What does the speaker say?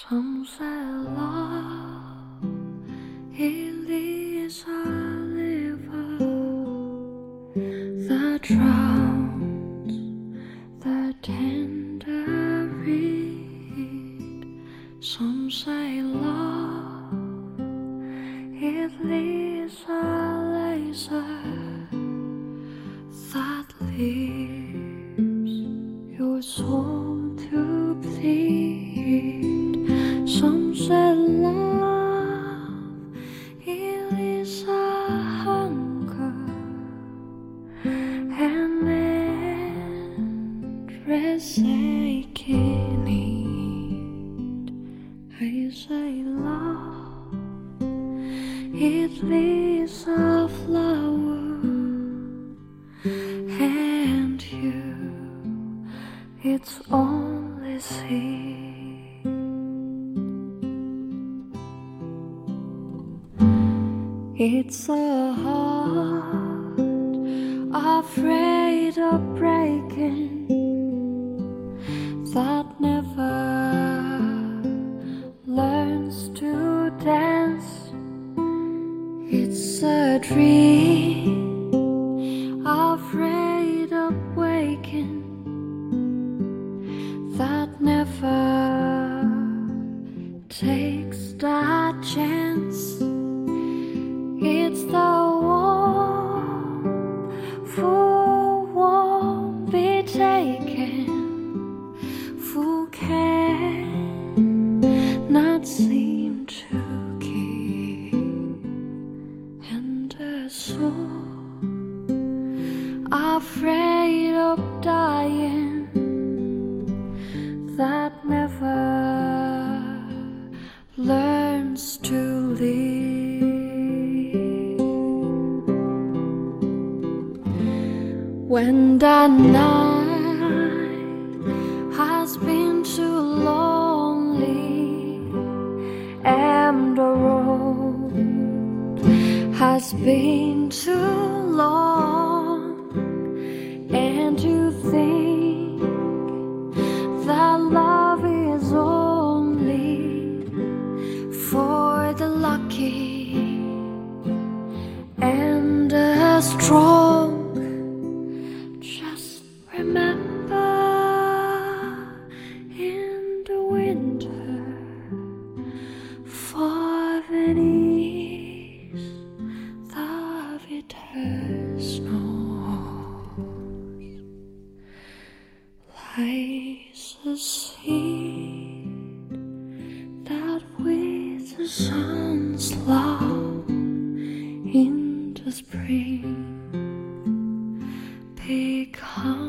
Some say love it is a river that drowns the tender reed. Some say love it is a laser that leaves your soul to bleed. Its a flower and you it's only seed. It's a heart afraid of breaking a dream afraid of waking that never takes that chance. It's the one who won't be taken, afraid of dying that never learns to live. When the night has been too lonely and the road has been too long, love is only for the lucky and the strong. Just remember in the winter for beneath the bitter snows lies sun's long into spring. Become